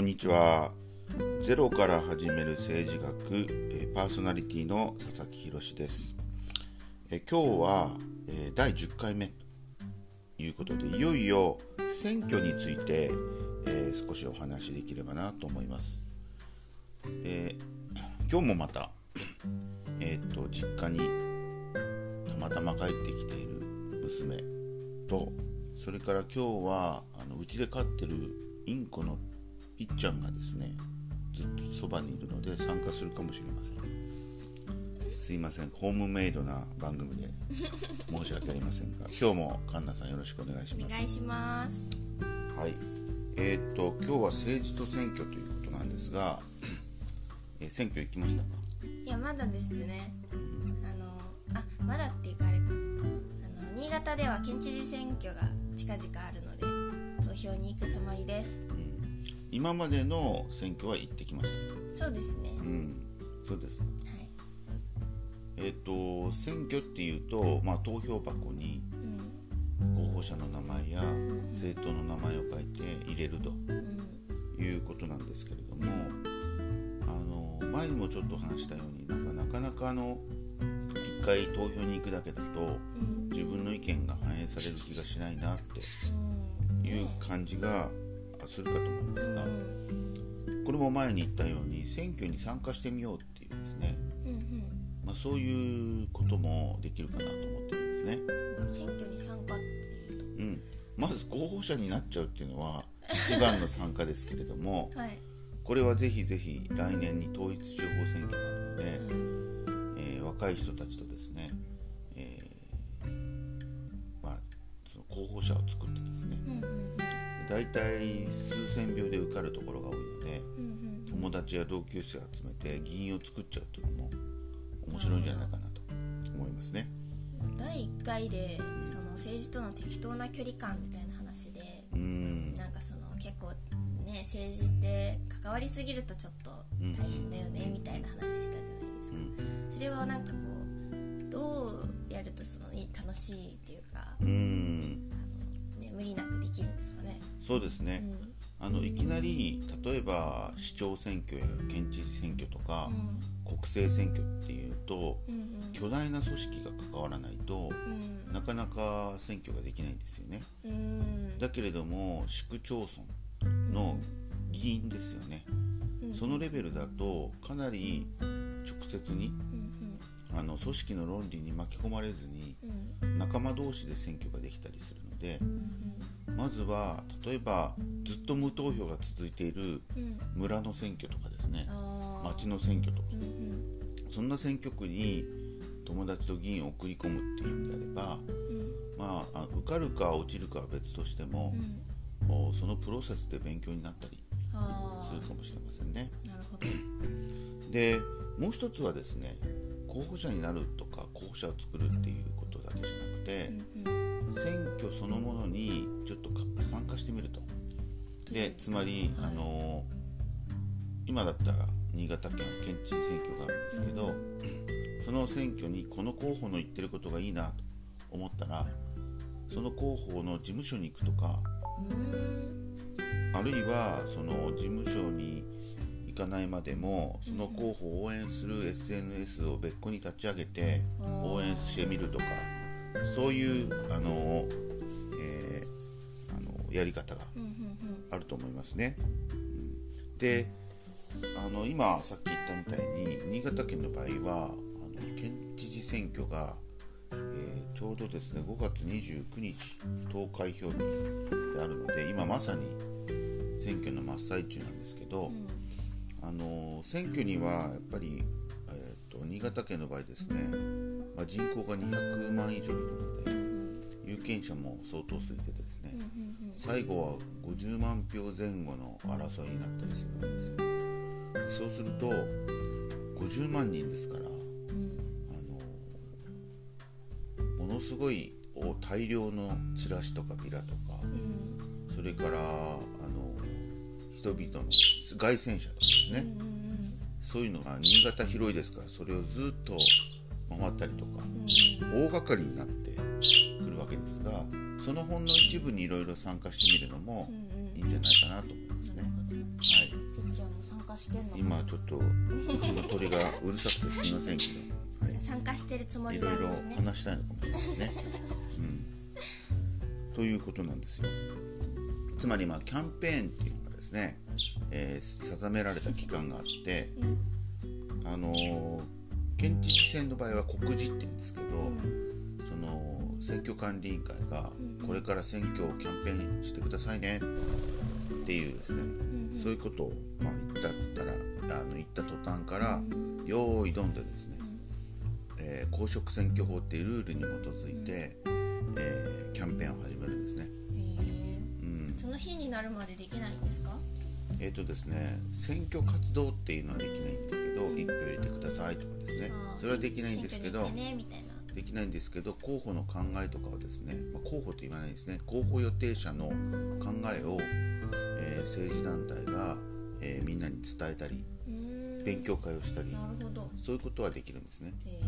こんにちは。ゼロから始める政治学えパーソナリティの佐々木宏です。え今日はえー第10回目。ということでいよいよ選挙についてえー少しお話しできればなと思います。えー今日もまたえーっと実家にたまたま帰ってきている娘とそれから今日はあのうちで飼ってるインコのいっちゃんがですねずっとそばにいるので参加するかもしれませんすいませんホームメイドな番組で申し訳ありませんが 今日もカンナさんよろしくお願いしますお願いします。はいえーっと今日は政治と選挙ということなんですが、えー選挙行きましたか？いやまだですね。あのあまだっていうかあれか。あの新潟では県知事選挙が近々あるので投票に行くつもりです。今までの選挙は行ってきましそうですね。たうんそうです。はい。えーっと選挙っていうと、まあ、投票箱にうん。候補者の名前や政党の名前を書いて入れるとうん。いうことなんですけれどもあの前にもちょっと話したようになんかなかなかあの一回投票に行くだけだとうん。自分の意見が反映される気がしないなってうん。いう感じがするかと思うんですがうん。これも前に言ったように選挙に参加してみようっていうですね、うんまあ、そういうこともできるかなと思ってるんですね。うん選挙に参加っていううん、まず候補者になっちゃうっていうのは一番の参加ですけれどもと はい。これはぜひぜひ来年に統一地方選挙があるので、うん。えー若い人たちとですね、えーまあ、その候補者を作って大体数千票で受かるところが多いのでうんうん。友達や同級生を集めて議員を作っちゃうっていうのも面白いんじゃないかなと思いますね。第1回でその政治との適当な距離感みたいな話でうん。なんかその結構ね政治って関わりすぎるとちょっと大変だよねみたいな話したじゃないですか、それはなんかこうどうやるとそのい楽しいっていうか、うん。ね、無理なくできるんですかねそうですね、うん。あのいきなり例えば市長選挙や県知事選挙とか、国政選挙っていうとうん巨大な組織が関わらないとうん。なかなか選挙ができないんですよね。うん。うんだけれども市区町村の議員ですよね。うん。そのレベルだとかなり直接にうんあの組織の論理に巻き込まれずにうん。うん仲間同士で選挙ができたりするのでうんまずは例えばずっと無投票が続いているうん。村の選挙とかですね。あー。町の選挙とか。うんうん。そんな選挙区に友達と議員を送り込むっていうんであれば、うん。まあ、あ受かるか落ちるかは別としてもう、ん。おそのプロセスで勉強になったりあするかもしれませんね。あなるほど。でもう一つはですね候補者になるとか候補者を作るっていうことだけじゃなくてうんうん。選挙そのものに参加してみると。でつまり、はい。あの今だったら新潟県は県知事選挙があるんですけど、その選挙にこの候補の言ってることがいいなと思ったらその候補の事務所に行くとかうん。あるいはその事務所に行かないまでもその候補を応援する SNS を別個に立ち上げて応援してみるとかそういうあのやり方があると思いますね。うん。であの今さっき言ったみたいに新潟県の場合はあの県知事選挙が、えーちょうどですね5月29日投開票日であるので今まさに選挙の真っ最中なんですけど、うん。あの選挙にはやっぱり、えー、と新潟県の場合ですね、まあ、人口が200万以上いるので有権者も相当数いてですね、うんうん最後は50万票前後の争いになったりするわけですよ。そうすると50万人ですからうん。あのものすごいお大量のチラシとかビラとかうん。それからあの人々の凱旋車とかですね、そういうのが新潟広いですからそれをずっと回ったりとかうん。大掛かりになってくるわけですがそのほんの一部にいろいろ参加してみるのもうんうん。いいんじゃないかなと思いますね。はい。加してんのかな。今ちょっと鳥がうるさくてすみませんけど、はい、参加してるつもりいろろないんですね。話したいのかもしれないですね。うん、ということなんですよ。つまりまあキャンペーンっていうのがですね、えー定められた期間があって、あのー県知事選の場合は告示って言うんですけど、その選挙管理委員会がこれから選挙をキャンペーンしてくださいね。っていうですね、そういうことをまあ言ったったらあの言った途端から、用意どんでですね、えー公職選挙法っていうルールに基づいて、えーキャンペーンを始めるんですね。へうん。ーその日になるまでできないんですか？えーとですね、選挙活動っていうのはできないんですけど、一票入れてくださいとかですね。それはできないんですけどねみたいなできないんですけど候補の考えとかをですね、まあ、候補と言わないですね。候補予定者の考えを、えー政治団体が、えーみんなに伝えたり勉強会をしたりそういうことはできるんですね。へ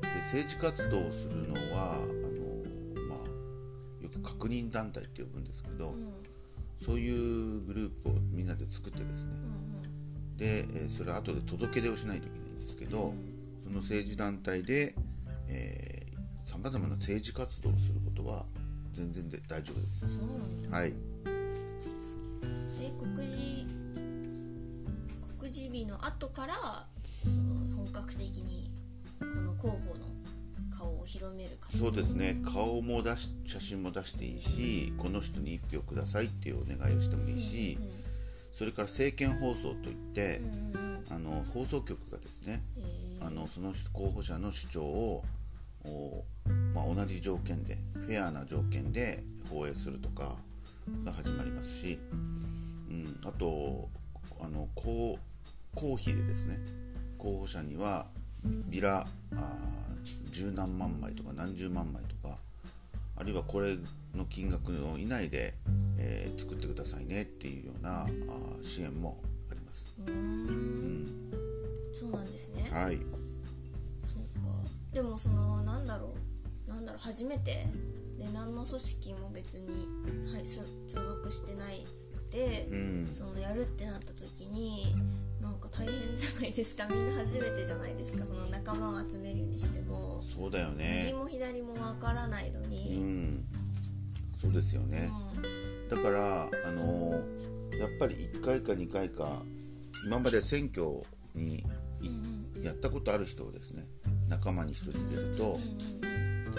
で政治活動をするのはあの、まあ、よく確認団体って呼ぶんですけど、えうん。そういうグループをみんなで作ってですね。うんで、えーそれは後で届け出をしないといけないんですけど、その政治団体でさまざまな政治活動をすることは全然で大丈夫です。うん。そうなんだ。はい、で告示告示日の後からその本格的にこの候補の顔を広める活動。そうですね。顔も出し写真も出していいしこの人に1票くださいっていうお願いをしてもいいし、それから政見放送といって、うんうん。あの放送局がですねへーあのその候補者の主張を、おまあ、同じ条件でフェアな条件で放映するとかが始まりますし、うん、あとあの公公費でですね候補者にはビラ十何万枚とか何十万枚とかあるいはこれの金額の以内で、えー作ってくださいねっていうようなあー支援もあります。うーん。そうなんですね。はいでもそのなんだろうなんだろう初めてで何の組織も別に、はい、所所属してないくて、うん。そのやるってなった時になんか大変じゃないですかみんな初めてじゃないですかその仲間を集めるにしても、そうだよ右ね。も左もわからないのうに、ん、そうですよね。だからあのやっぱり1回か2回か今まで選挙にいやったことある人をですね仲間に1人入れると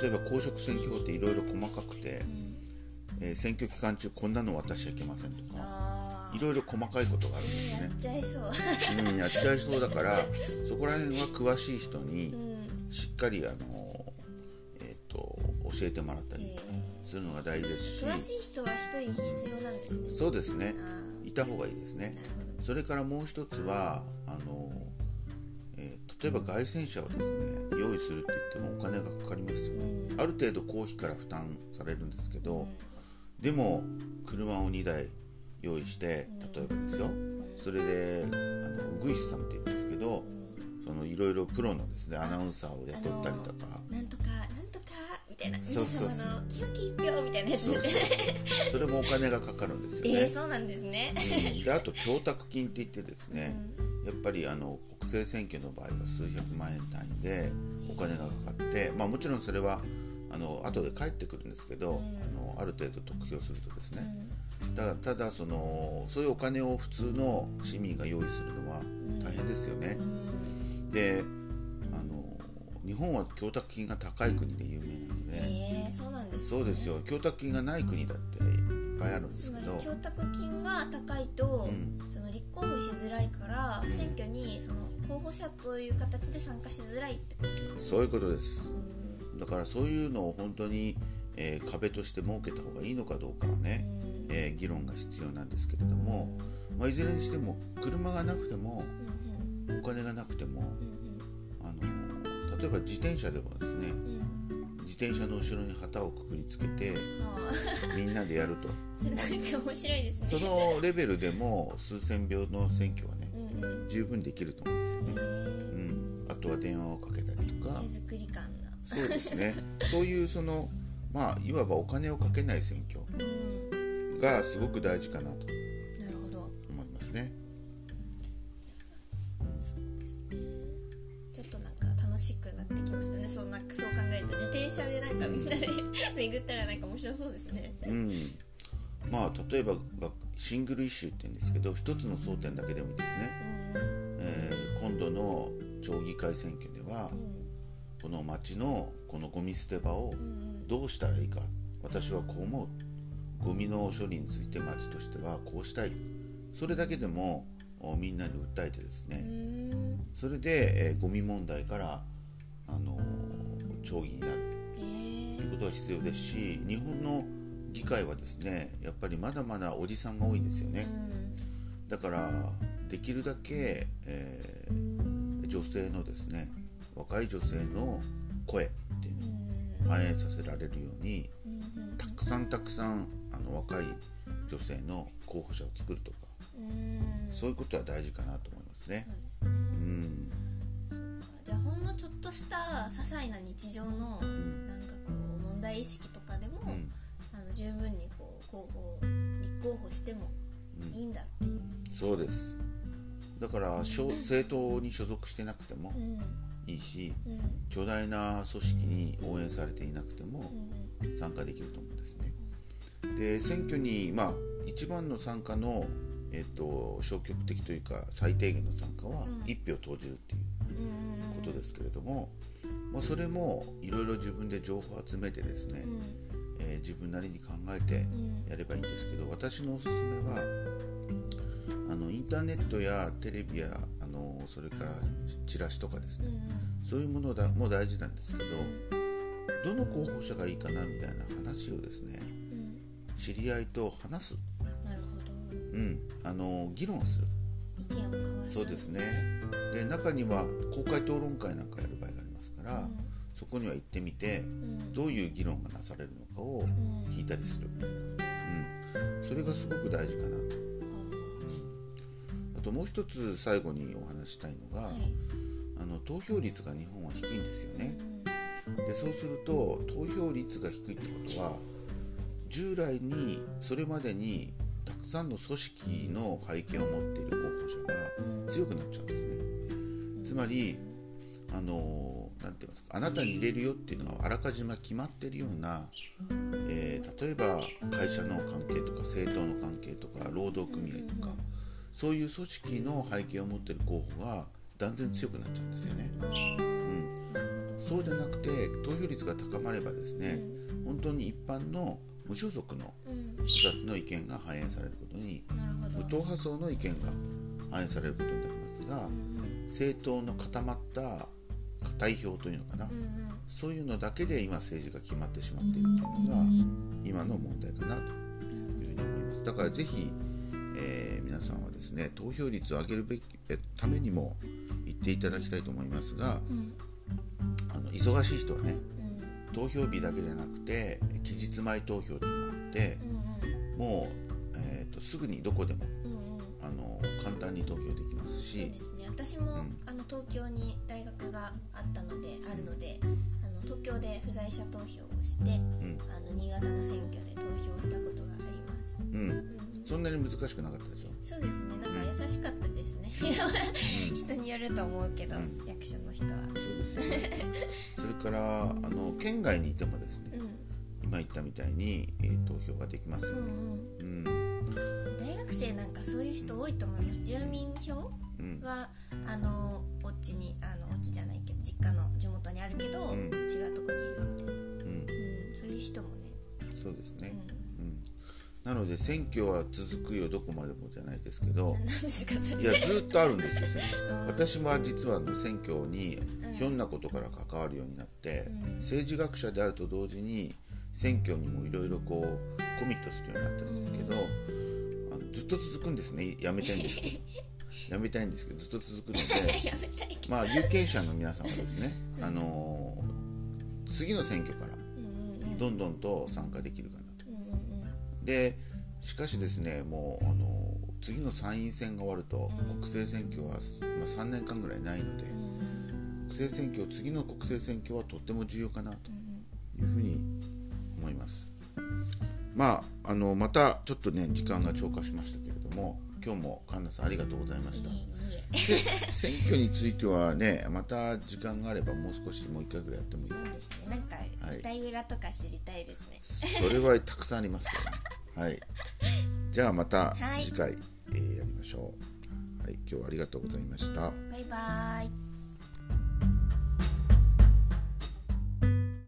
例えば公職選挙法っていろいろ細かくて、えー選挙期間中こんなの渡しちゃいけませんとかあいろいろ細かいことがあるんですね。あやっ。ちゃいそう。うん、やっちゃいそうだから そこら辺は詳しい人にうん。しっかりあの、えー、と教えてもらったりするのが大事ですし、詳しい人は一人必要なんですね。そうですね。あいた方がいいですね。それからもう一つはあの、えー例えば凱旋車をですね用意するって言ってもお金がかかりますよね、ある程度公費から負担されるんですけど、でも車を2台用意して例えばですよ、それであのウグイスさんって言うんですけど、そのいろいろプロのですねアナウンサーを雇ったりとか、なんとかなんとかみたいなそうそうそう。清き一票みたいなやつ。そうそうですねそれもお金がかかるんですよね。えー、そうなんですね。うん。であと供託金って言ってですね、やっぱりあの国政選挙の場合は数百万円単位でお金がかかって、まあ、もちろんそれはあの後で返ってくるんですけど、あのある程度得票するとですね、だからただそのそういうお金を普通の市民が用意するのは大変ですよね。であの日本は供託金が高い国で有名なので、えー、そうなんですね。そうですよ。供託金がない国だってぱいあるんですつまりけど供託金が高いと、その立候補しづらいから、選挙にその候補者という形で参加しづらいってことですね。そういうことです。だからそういうのを本当に、えー壁として設けた方がいいのかどうかはね、えー議論が必要なんですけれども、まあ、いずれにしても車がなくてもお金がなくても、あの例えば自転車でもですね自転車の後ろに旗をくくりつけてあ。みんなでやると。ー それなんか面白いですね。そのレベルでも数千秒の選挙はねうんうん。十分できると思うんですよね、え。うん、あとは電話をかけたりとか。ー手作り感なそうですね。そういうそのまあいわばお金をかけない選挙うん。がすごく大事かなとしくなってきましたね。そうなんかそう考えると自転車でなんかみんなで巡ったらなんか面白そうですね。うん。まあ例えばシングルイシューって言うんですけど一つの争点だけでもいいですね、えー、今度の町議会選挙では、この町のこのゴミ捨て場をどうしたらいいか、私はこう思う。ゴミの処理について町としてはこうしたい。それだけでもみんなに訴えてですね。それで、えー、ゴミ問題から、あのー、町議になるということが必要ですし日本の議会はですねやっぱりまだまだおじさんが多いんですよね、だからできるだけ、えー、女性のですね若い女性の声っていうのを反映させられるようにたくさんたくさんあの若い女性の候補者を作るとかそういうことは大事かなと思いますね。のちょっとした些細な日常の、なんかこう問題意識とかでも、うん、あの十分にこう候補立候補してもいいんだっていう、うん、そうです。だから政党に所属してなくてもいいし、うん、巨大な組織に応援されていなくても参加できると思うんですね。で選挙に、まあ、一番の参加のえっと、消極的というか最低限の参加は1票投じるっていうことですけれども、まあ、それもいろいろ自分で情報を集めてですね、えー、自分なりに考えてやればいいんですけど私のおすすめはあのインターネットやテレビやあのそれからチラシとかですね、そういうものだも大事なんですけどどの候補者がいいかなみたいな話をですね、知り合いと話す。うん、あの議論する。意見を交わす。そうですね。で中には公開討論会なんかやる場合がありますから、うん、そこには行ってみて、うん、どういう議論がなされるのかを聞いたりする、うん。それがすごく大事かな。と、あ。ともう一つ最後にお話したいのが、はい、あの投票率が日本は低いんですよね、でそうすると投票率が低いってことは従来にそれまでにたくさんの組織の背景を持っている候補者が強くなっちゃうんですね。つまりあのなて言いますかあなたに入れるよっていうのがあらかじめ決まってるような、えー、例えば会社の関係とか政党の関係とか労働組合とかそういう組織の背景を持ってる候補が断然強くなっちゃうんですよね。うん、そうじゃなくて投票率が高まればですね本当に一般の無所属の人たちの意見が反映されることに、無党派層の意見が反映されることになりますが、政党の固まった代表というのかな、そういうのだけで今政治が決まってしまっているというのが今の問題かなというふうに思います。だからぜひ、えー、皆さんはですね投票率を上げるべきためにも言っていただきたいと思いますが、あの忙しい人はね、投票日だけじゃなくて期日前投票というのがあって、うんうん、もう、えーと、すぐにどこでも、うんうん、あの簡単に投票できますし。そうですね。私も、うん、あの東京に大学があったのであるので、あの東京で不在者投票をして、うん、あの新潟の選挙で投票したことがあります。うん。そんなに難しくなかったでしょ？そうですね。なんか優しかったですね、うん、人によると思うけど、うん、役所の人は。そうですね。それからあの県外にいてもですね、うん、今言ったみたいに、えー、投票ができますよね、うん大学生なんかそういう人多いと思います。住民票は、あのおっちにあのおっちじゃないけど実家の地元にあるけど、違うとこにいるみたいな、うん。そういう人もね。そうですね、うんなので選挙は続くよどこまでもじゃないですけど。いやずっとあるんですよ私も実は選挙にひょんなことから関わるようになって、政治学者であると同時に選挙にもいろいろこうコミットするようになってるんですけど、あのずっと続くんですね。やめたいんですけど。やめたいんですけどずっと続くので。まあ有権者の皆さんはですね、あのー、次の選挙からどんどんと参加できるかなでしかしですねもうあの次の参院選が終わると、国政選挙は、まあ、3年間ぐらいないので、国政選挙次の国政選挙はとっても重要かなというふうに思います。まあ、あのまたちょっとね時間が超過しましたけれども、今日も神田さんありがとうございました選挙についてはねまた時間があればもう少しもう一回ぐらいやってもいいそうですね。なんかはい。舞台裏とか知りたいですね、それはたくさんありますからねはい。じゃあまたはい。次回、えーやりましょう。はい。今日はありがとうございました。バイバーイ